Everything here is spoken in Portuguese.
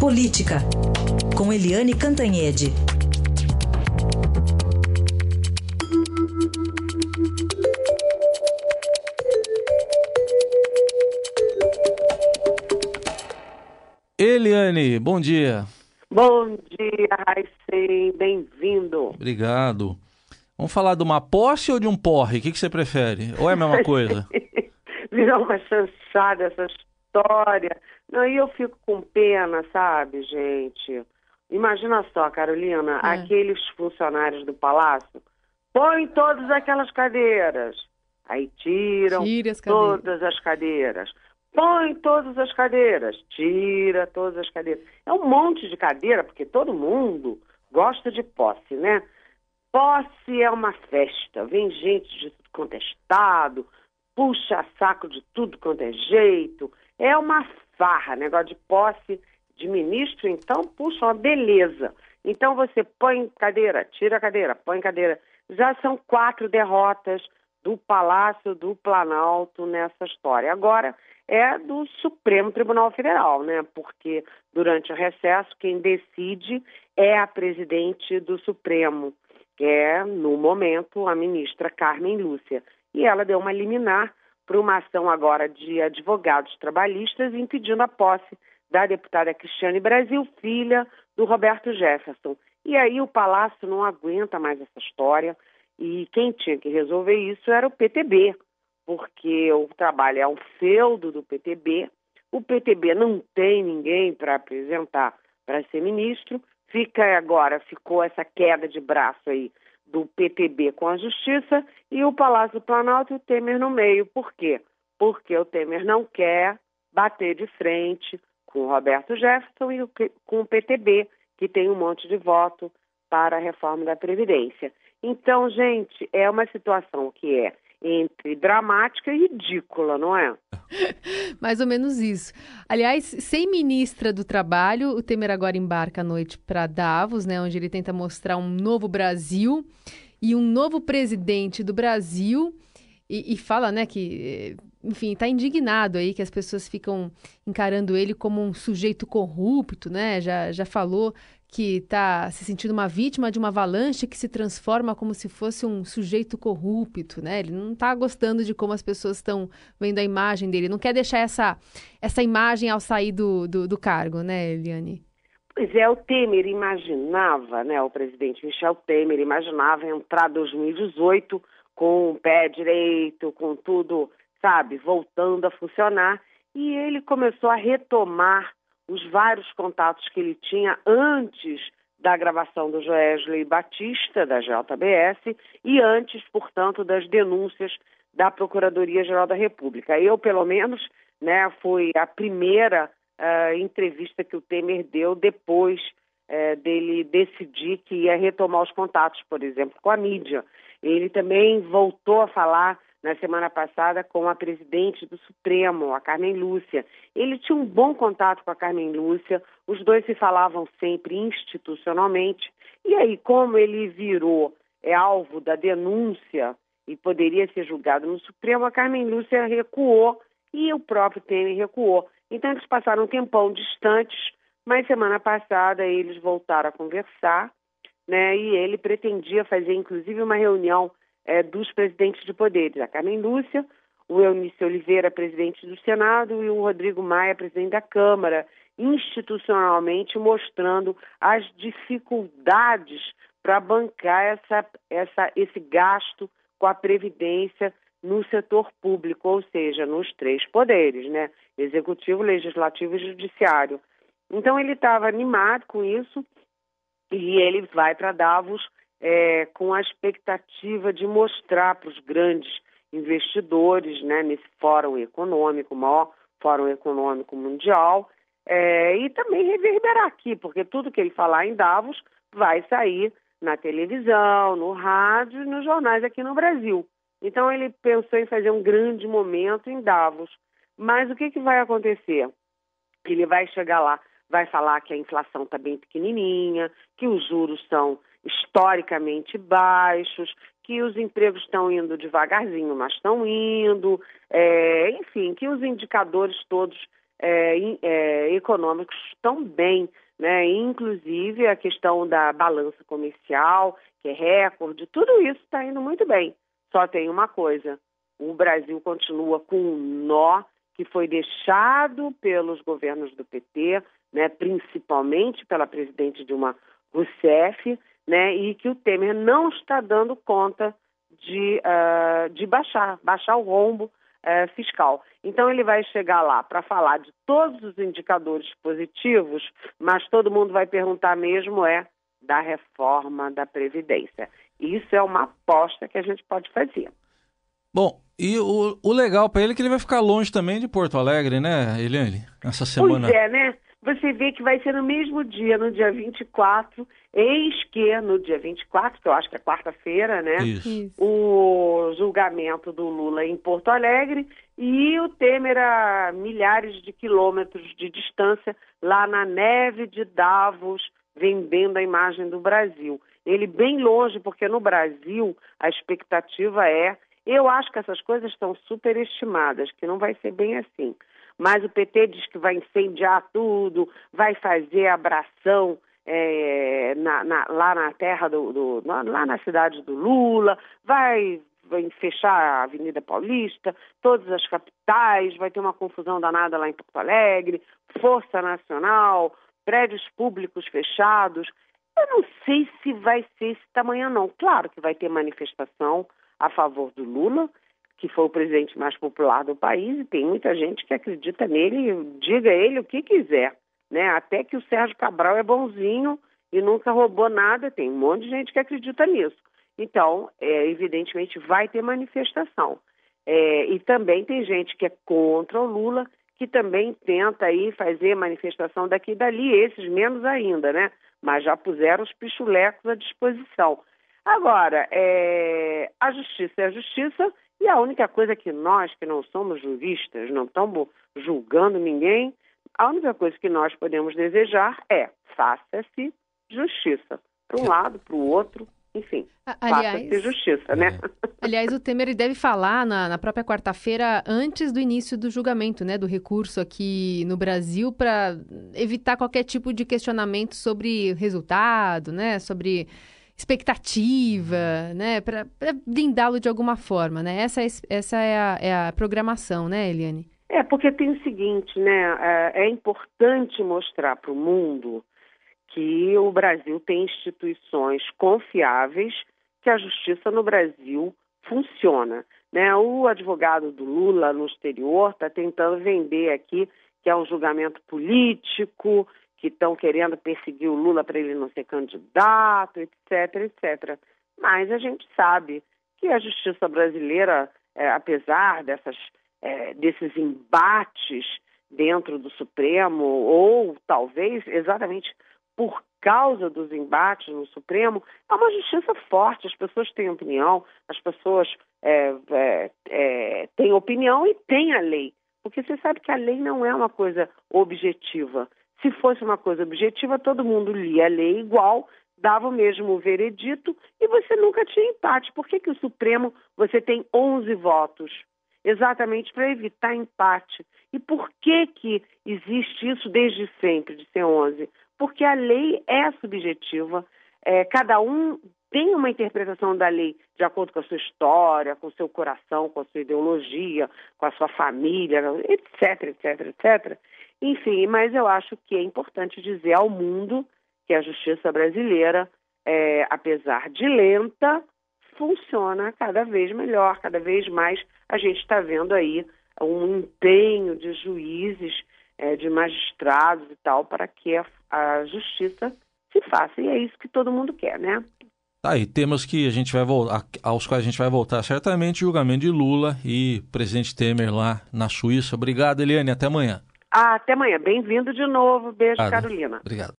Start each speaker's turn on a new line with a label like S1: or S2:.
S1: Política, com Eliane Cantanhede.
S2: Eliane, bom dia.
S3: Bom dia, Raicem, bem-vindo.
S2: Obrigado. Vamos falar de uma posse ou de um porre? O que, que você prefere? Ou é a mesma coisa?
S3: Virou uma chanchada essa história. Não, e eu fico com pena, sabe, gente? Imagina só, Carolina, é. aqueles funcionários do palácio põem todas aquelas cadeiras. Aí tiram as todas as cadeiras. Põe todas as cadeiras. Tira todas as cadeiras. É um monte de cadeira, porque todo mundo gosta de posse, né? Posse é uma festa. Vem gente de tudo quanto é estado, puxa saco de tudo quanto é jeito. É uma farra, negócio de posse de ministro, então, puxa, uma beleza. Então você põe cadeira, tira cadeira, põe cadeira. Já são quatro derrotas do Palácio do Planalto nessa história. Agora é do Supremo Tribunal Federal, né? Porque durante o recesso quem decide é a presidente do Supremo, que é, no momento, a ministra Carmen Lúcia. E ela deu uma liminar para uma ação agora de advogados trabalhistas impedindo a posse da deputada Cristiane Brasil, filha do Roberto Jefferson. E aí o Palácio não aguenta mais essa história e quem tinha que resolver isso era o PTB, porque o trabalho é um feudo do PTB. O PTB não tem ninguém para apresentar para ser ministro. Fica agora, ficou essa queda de braço aí do PTB com a Justiça e o Palácio Planalto e o Temer no meio. Por quê? Porque o Temer não quer bater de frente com o Roberto Jefferson e com o PTB, que tem um monte de voto para a reforma da Previdência. Então, gente, é uma situação que é entre dramática e ridícula, não é?
S4: Mais ou menos isso. Aliás, sem ministra do Trabalho, o Temer agora embarca à noite para Davos, né, onde ele tenta mostrar um novo Brasil e um novo presidente do Brasil e, e fala, né, que enfim, está indignado aí que as pessoas ficam encarando ele como um sujeito corrupto, né? Já, já falou que está se sentindo uma vítima de uma avalanche que se transforma como se fosse um sujeito corrupto, né? Ele não está gostando de como as pessoas estão vendo a imagem dele, não quer deixar essa, essa imagem ao sair do, do, do cargo, né, Eliane?
S3: Pois é, o Temer imaginava, né, o presidente Michel Temer imaginava entrar 2018 com o pé direito, com tudo, sabe, voltando a funcionar, e ele começou a retomar os vários contatos que ele tinha antes da gravação do Joesley Batista, da JBS, e antes, portanto, das denúncias da Procuradoria-Geral da República. Eu, pelo menos, né, foi a primeira uh, entrevista que o Temer deu depois uh, dele decidir que ia retomar os contatos, por exemplo, com a mídia. Ele também voltou a falar na semana passada com a presidente do Supremo, a Carmen Lúcia. Ele tinha um bom contato com a Carmen Lúcia, os dois se falavam sempre institucionalmente. E aí, como ele virou é alvo da denúncia e poderia ser julgado no Supremo, a Carmen Lúcia recuou e o próprio Temer recuou. Então eles passaram um tempão distantes, mas semana passada eles voltaram a conversar, né? E ele pretendia fazer inclusive uma reunião é, dos presidentes de poderes, a Carmen Lúcia, o Eunício Oliveira, presidente do Senado, e o Rodrigo Maia, presidente da Câmara, institucionalmente mostrando as dificuldades para bancar essa, essa, esse gasto com a Previdência no setor público, ou seja, nos três poderes, né? Executivo, Legislativo e Judiciário. Então ele estava animado com isso e ele vai para Davos é, com a expectativa de mostrar para os grandes investidores, né, nesse fórum econômico, maior fórum econômico mundial, é, e também reverberar aqui, porque tudo que ele falar em Davos vai sair na televisão, no rádio e nos jornais aqui no Brasil. Então ele pensou em fazer um grande momento em Davos. Mas o que, que vai acontecer? Ele vai chegar lá, vai falar que a inflação está bem pequenininha, que os juros são historicamente baixos, que os empregos estão indo devagarzinho, mas estão indo, é, enfim, que os indicadores todos é, é, econômicos estão bem, né? Inclusive a questão da balança comercial, que é recorde, tudo isso está indo muito bem. Só tem uma coisa: o Brasil continua com um nó que foi deixado pelos governos do PT, né, principalmente pela presidente Dilma Rousseff, né, e que o Temer não está dando conta de, uh, de baixar, baixar o rombo uh, fiscal. Então ele vai chegar lá para falar de todos os indicadores positivos, mas todo mundo vai perguntar mesmo é da reforma da Previdência. Isso é uma aposta que a gente pode fazer.
S2: Bom, e o, o legal para ele é que ele vai ficar longe também de Porto Alegre, né, Eliane? Essa semana.
S3: Pois é, né? Você vê que vai ser no mesmo dia, no dia 24, eis que no dia 24, que eu acho que é quarta-feira, né?
S2: Isso.
S3: O julgamento do Lula em Porto Alegre e o Temer a milhares de quilômetros de distância, lá na neve de Davos, vendendo a imagem do Brasil. Ele bem longe, porque no Brasil a expectativa é eu acho que essas coisas estão superestimadas, que não vai ser bem assim. Mas o PT diz que vai incendiar tudo, vai fazer abração é, na, na, lá na terra do, do, lá na cidade do Lula, vai, vai fechar a Avenida Paulista, todas as capitais, vai ter uma confusão danada lá em Porto Alegre, Força Nacional, prédios públicos fechados. Eu não sei se vai ser esse tamanho, não. Claro que vai ter manifestação, a favor do Lula, que foi o presidente mais popular do país, e tem muita gente que acredita nele, diga ele o que quiser. Né? Até que o Sérgio Cabral é bonzinho e nunca roubou nada, tem um monte de gente que acredita nisso. Então, é, evidentemente, vai ter manifestação. É, e também tem gente que é contra o Lula, que também tenta aí fazer manifestação daqui e dali, esses menos ainda, né? Mas já puseram os pichulecos à disposição. Agora, é, a justiça é a justiça e a única coisa que nós, que não somos juristas, não estamos julgando ninguém, a única coisa que nós podemos desejar é faça-se justiça. Para um lado, para o outro, enfim, faça-se justiça, né?
S4: É. Aliás, o Temer deve falar na, na própria quarta-feira, antes do início do julgamento, né, do recurso aqui no Brasil, para evitar qualquer tipo de questionamento sobre resultado, né, sobre expectativa, né, para blindá-lo de alguma forma, né? Essa, é, essa é, a, é a programação, né, Eliane?
S3: É, porque tem o seguinte, né, é, é importante mostrar para o mundo que o Brasil tem instituições confiáveis, que a justiça no Brasil funciona. Né? O advogado do Lula no exterior está tentando vender aqui que é um julgamento político, que estão querendo perseguir o Lula para ele não ser candidato, etc, etc. Mas a gente sabe que a justiça brasileira, é, apesar dessas, é, desses embates dentro do Supremo, ou talvez exatamente por causa dos embates no Supremo, é uma justiça forte. As pessoas têm opinião, as pessoas é, é, é têm opinião e têm a lei. Porque você sabe que a lei não é uma coisa objetiva. Se fosse uma coisa objetiva, todo mundo lia a lei igual, dava o mesmo veredito e você nunca tinha empate. Por que, que o Supremo você tem 11 votos? Exatamente para evitar empate. E por que, que existe isso desde sempre, de ser 11? Porque a lei é subjetiva, é, cada um tem uma interpretação da lei de acordo com a sua história, com o seu coração, com a sua ideologia, com a sua família, etc, etc, etc. Enfim, mas eu acho que é importante dizer ao mundo que a justiça brasileira, é, apesar de lenta, funciona cada vez melhor, cada vez mais a gente está vendo aí um empenho de juízes, é, de magistrados e tal, para que a, a justiça se faça. E é isso que todo mundo quer, né?
S2: Tá aí, temas que a gente vai voltar, aos quais a gente vai voltar certamente, julgamento de Lula e presidente Temer lá na Suíça. Obrigado, Eliane, até amanhã.
S3: Ah, até amanhã. Bem-vindo de novo. Beijo, Carolina.
S2: Obrigado.